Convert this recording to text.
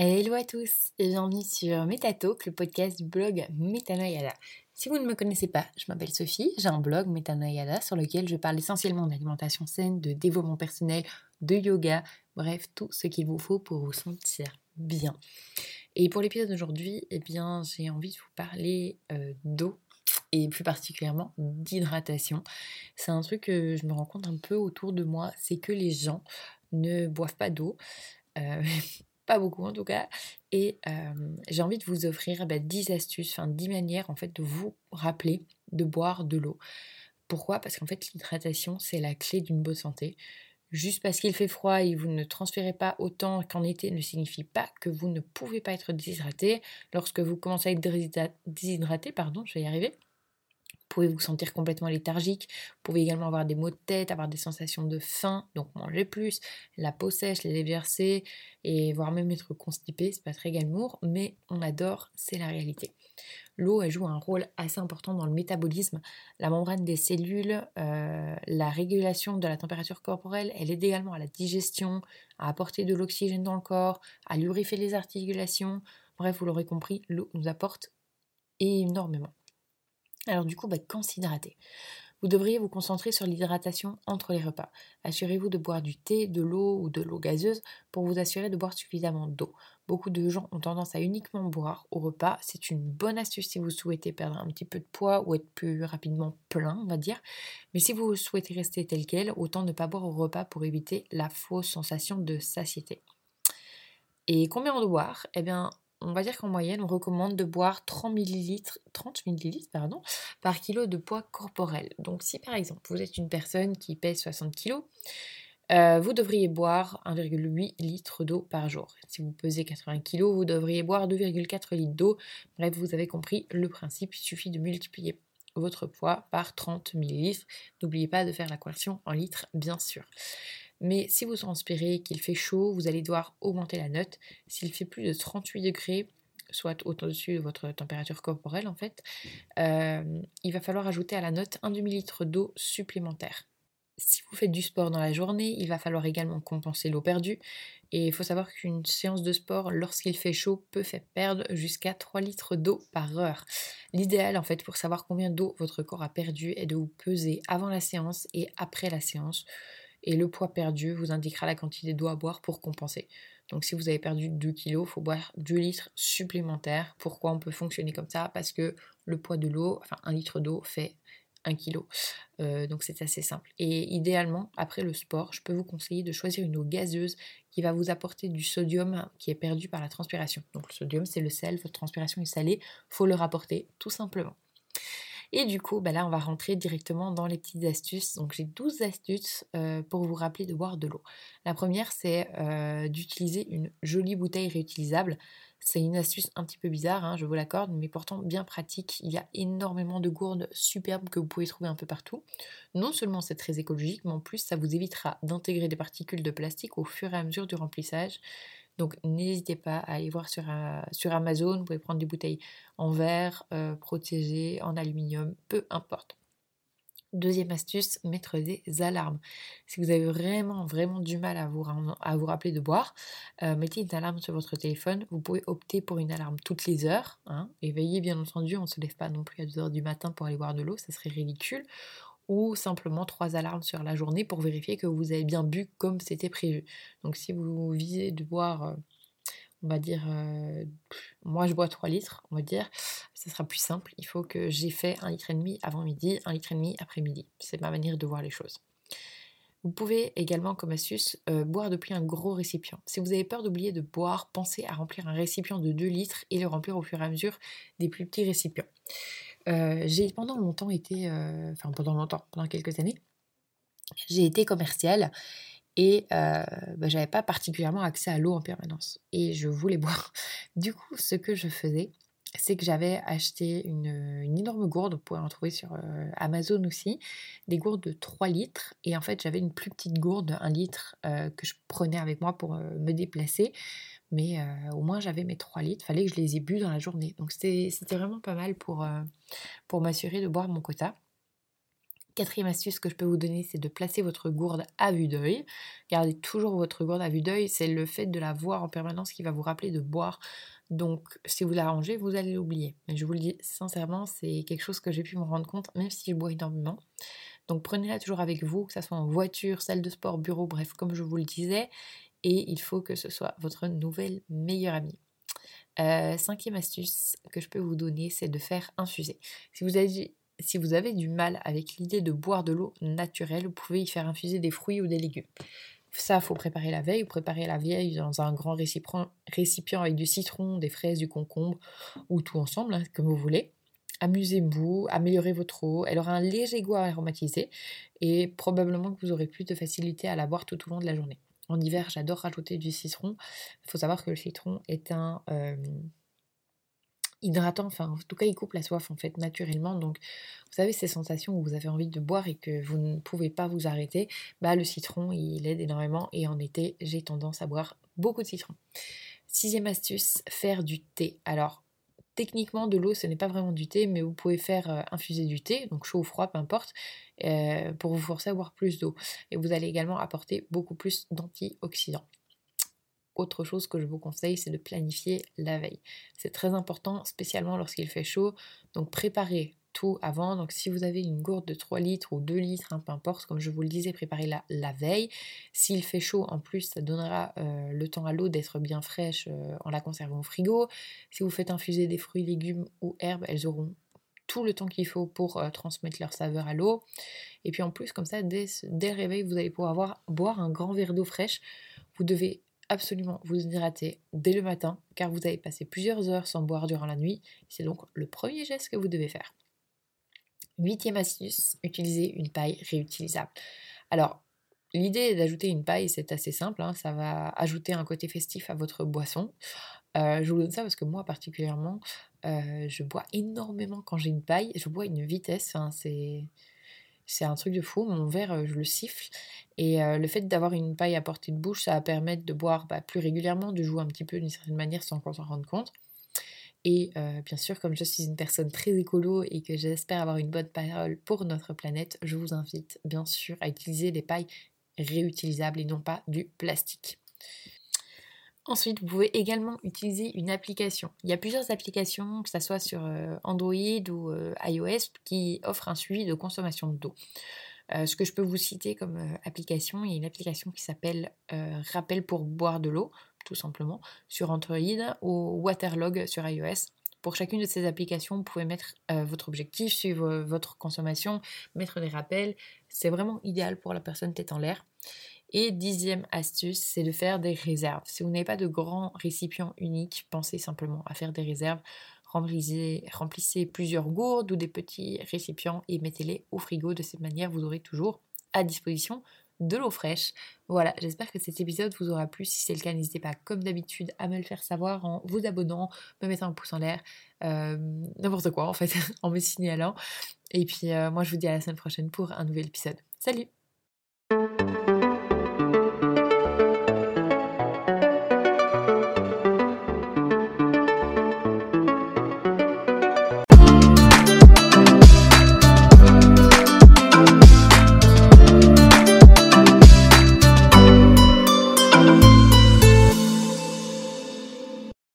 à tous et bienvenue sur MetaTalk, le podcast du blog Metanoyada. Si vous ne me connaissez pas, je m'appelle Sophie, j'ai un blog Metanoyada sur lequel je parle essentiellement d'alimentation saine, de développement personnel, de yoga, bref, tout ce qu'il vous faut pour vous sentir bien. Et pour l'épisode d'aujourd'hui, eh bien, j'ai envie de vous parler euh, d'eau et plus particulièrement d'hydratation. C'est un truc que je me rends compte un peu autour de moi, c'est que les gens ne boivent pas d'eau. Euh, beaucoup en tout cas. Et j'ai envie de vous offrir 10 bah, astuces, enfin 10 manières en fait de vous rappeler de boire de l'eau. Pourquoi? Parce qu'en fait l'hydratation c'est la clé d'une bonne santé. Juste parce qu'il fait froid et vous ne transférez pas autant qu'en été ne signifie pas que vous ne pouvez pas être déshydraté. Lorsque vous commencez à être déshydraté, pardon, je vais y arriver, pouvez vous sentir complètement léthargique, vous pouvez également avoir des maux de tête, avoir des sensations de faim, donc manger plus, la peau sèche, les versées, et voire même être constipé, c'est pas très glamour, mais on adore, c'est la réalité. L'eau, elle joue un rôle assez important dans le métabolisme, la membrane des cellules, euh, la régulation de la température corporelle, elle aide également à la digestion, à apporter de l'oxygène dans le corps, à lubrifier les articulations. Bref, vous l'aurez compris, l'eau nous apporte énormément. Alors du coup, bah, quand s'hydrater? Vous devriez vous concentrer sur l'hydratation entre les repas. Assurez-vous de boire du thé, de l'eau ou de l'eau gazeuse pour vous assurer de boire suffisamment d'eau. Beaucoup de gens ont tendance à uniquement boire au repas. C'est une bonne astuce si vous souhaitez perdre un petit peu de poids ou être plus rapidement plein, on va dire. Mais si vous souhaitez rester tel quel, autant ne pas boire au repas pour éviter la fausse sensation de satiété. Et combien on doit boire? Eh bien, on va dire qu'en moyenne, on recommande de boire 30 ml, 30 pardon, par kilo de poids corporel. Donc si par exemple vous êtes une personne qui pèse 60 kg, euh, vous devriez boire 1,8 litre d'eau par jour. Si vous pesez 80 kg, vous devriez boire 2,4 litres d'eau. Bref, vous avez compris le principe, il suffit de multiplier votre poids par 30 ml. N'oubliez pas de faire la conversion en litres, bien sûr. Mais si vous transpirez, qu'il fait chaud, vous allez devoir augmenter la note. S'il fait plus de 38 degrés, soit au-dessus de votre température corporelle en fait, euh, il va falloir ajouter à la note un demi-litre d'eau supplémentaire. Si vous faites du sport dans la journée, il va falloir également compenser l'eau perdue. Et il faut savoir qu'une séance de sport, lorsqu'il fait chaud, peut faire perdre jusqu'à 3 litres d'eau par heure. L'idéal, en fait, pour savoir combien d'eau votre corps a perdu, est de vous peser avant la séance et après la séance et le poids perdu vous indiquera la quantité d'eau à boire pour compenser. Donc si vous avez perdu 2 kg, il faut boire 2 litres supplémentaires. Pourquoi on peut fonctionner comme ça? Parce que le poids de l'eau, enfin 1 litre d'eau fait 1 kg. Euh, donc c'est assez simple. Et idéalement, après le sport, je peux vous conseiller de choisir une eau gazeuse qui va vous apporter du sodium qui est perdu par la transpiration. Donc le sodium, c'est le sel, votre transpiration est salée, faut le rapporter tout simplement. Et du coup, bah là, on va rentrer directement dans les petites astuces. Donc, j'ai 12 astuces euh, pour vous rappeler de boire de l'eau. La première, c'est euh, d'utiliser une jolie bouteille réutilisable. C'est une astuce un petit peu bizarre, hein, je vous l'accorde, mais pourtant bien pratique. Il y a énormément de gourdes superbes que vous pouvez trouver un peu partout. Non seulement c'est très écologique, mais en plus ça vous évitera d'intégrer des particules de plastique au fur et à mesure du remplissage. Donc n'hésitez pas à aller voir sur, euh, sur, Amazon, vous pouvez prendre des bouteilles en verre, euh, protégées, en aluminium, peu importe. Deuxième astuce, mettre des alarmes. Si vous avez vraiment, vraiment du mal à vous, rappeler de boire, euh, mettez une alarme sur votre téléphone. Vous pouvez opter pour une alarme toutes les heures. Hein, et veillez bien entendu, on ne se lève pas non plus à 2h du matin pour aller boire de l'eau, ça serait ridicule ou simplement trois alarmes sur la journée pour vérifier que vous avez bien bu comme c'était prévu. Donc si vous visez de boire, euh, on va dire, euh, moi je bois 3 litres, on va dire, ça sera plus simple. Il faut que j'ai fait un litre et demi avant midi, un litre et demi après midi. C'est ma manière de voir les choses. Vous pouvez également, comme astuce, euh, boire depuis un gros récipient. Si vous avez peur d'oublier de boire, pensez à remplir un récipient de 2 litres et le remplir au fur et à mesure des plus petits récipients. Euh, j'ai pendant longtemps été, euh, enfin pendant longtemps, pendant quelques années, j'ai été commerciale et euh, bah, j'avais pas particulièrement accès à l'eau en permanence et je voulais boire. Du coup, ce que je faisais, c'est que j'avais acheté une, énorme gourde, vous pouvez en trouver sur Amazon aussi, des gourdes de 3 litres. Et en fait, j'avais une plus petite gourde de 1 litre que je prenais avec moi pour me déplacer mais au moins j'avais mes 3 litres, fallait que je les ai bu dans la journée. Donc c'était vraiment pas mal pour, pour m'assurer de boire mon quota. Quatrième astuce que je peux vous donner, c'est de placer votre gourde à vue d'œil. Gardez toujours votre gourde à vue d'œil, c'est le fait de la voir en permanence qui va vous rappeler de boire. Donc si vous la rangez, vous allez l'oublier. Mais je vous le dis sincèrement, c'est quelque chose que j'ai pu me rendre compte, même si je bois énormément. Donc prenez-la toujours avec vous, que ce soit en voiture, salle de sport, bureau, bref, comme je vous le disais. Et il faut que ce soit votre nouvelle meilleure amie. Euh, cinquième astuce que je peux vous donner, c'est de faire infuser. Si vous avez, du mal avec l'idée de boire de l'eau naturelle, vous pouvez y faire infuser des fruits ou des légumes. Ça, faut préparer la veille. Vous préparez la vieille dans un grand récipient avec du citron, des fraises, du concombre ou tout ensemble, hein, comme vous voulez amusez-vous, améliorez votre eau. Elle aura un léger goût aromatisé et probablement que vous aurez plus de facilité à la boire tout au long de la journée. En hiver, j'adore rajouter du citron. Il faut savoir que le citron est un hydratant, enfin en tout cas il coupe la soif en fait naturellement. Donc vous savez ces sensations où vous avez envie de boire et que vous ne pouvez pas vous arrêter, bah le citron il aide énormément et en été j'ai tendance à boire beaucoup de citron. Sixième astuce, faire du thé. Alors techniquement de l'eau ce n'est pas vraiment du thé mais vous pouvez faire euh, infuser du thé donc chaud ou froid peu importe euh, pour vous forcer à boire plus d'eau. Et vous allez également apporter beaucoup plus d'antioxydants. Autre chose que je vous conseille c'est de planifier la veille. C'est très important spécialement lorsqu'il fait chaud. Donc préparez tout avant. Donc si vous avez une gourde de 3 litres ou 2 litres, hein, peu importe, comme je vous le disais, préparez-la la veille. S'il fait chaud, en plus, ça donnera euh, le temps à l'eau d'être bien fraîche euh, en la conservant au frigo. Si vous faites infuser des fruits, légumes ou herbes, elles auront tout le temps qu'il faut pour euh, transmettre leur saveur à l'eau. Et puis en plus, comme ça, dès, dès le réveil, vous allez pouvoir boire un grand verre d'eau fraîche. Vous devez absolument vous hydrater dès le matin car vous avez passé plusieurs heures sans boire durant la nuit. C'est donc le premier geste que vous devez faire. Huitième astuce, utiliser une paille réutilisable. Alors, l'idée d'ajouter une paille, c'est assez simple, hein, ça va ajouter un côté festif à votre boisson. Euh, je vous donne ça parce que moi particulièrement, euh, je bois énormément quand j'ai une paille, je bois une vitesse, c'est... C'est un truc de fou, mon verre, euh, je le siffle. Et le fait d'avoir une paille à portée de bouche, ça va permettre de boire bah, plus régulièrement, de jouer un petit peu d'une certaine manière sans qu'on s'en rende compte. Et euh, bien sûr, comme je suis une personne très écolo et que j'espère avoir une bonne parole pour notre planète, je vous invite bien sûr à utiliser des pailles réutilisables et non pas du plastique. Ensuite, vous pouvez également utiliser une application. Il y a plusieurs applications, que ce soit sur euh, Android ou euh, iOS, qui offrent un suivi de consommation d'eau. ce que je peux vous citer comme application, il y a une application qui s'appelle Rappel pour boire de l'eau tout simplement, sur Android ou Waterlog sur iOS. Pour chacune de ces applications, vous pouvez mettre euh, votre objectif, suivre votre consommation, mettre des rappels. C'est vraiment idéal pour la personne tête en l'air. Et dixième astuce, c'est de faire des réserves. Si vous n'avez pas de grands récipients uniques, pensez simplement à faire des réserves. Remplissez plusieurs gourdes ou des petits récipients et mettez-les au frigo. De cette manière, vous aurez toujours à disposition de l'eau fraîche. Voilà, j'espère que cet épisode vous aura plu. Si c'est le cas, n'hésitez pas, comme d'habitude, à me le faire savoir en vous abonnant, me mettant un pouce en l'air, euh, n'importe quoi en fait, en me signalant. Et puis euh, moi, je vous dis à la semaine prochaine pour un nouvel épisode. Salut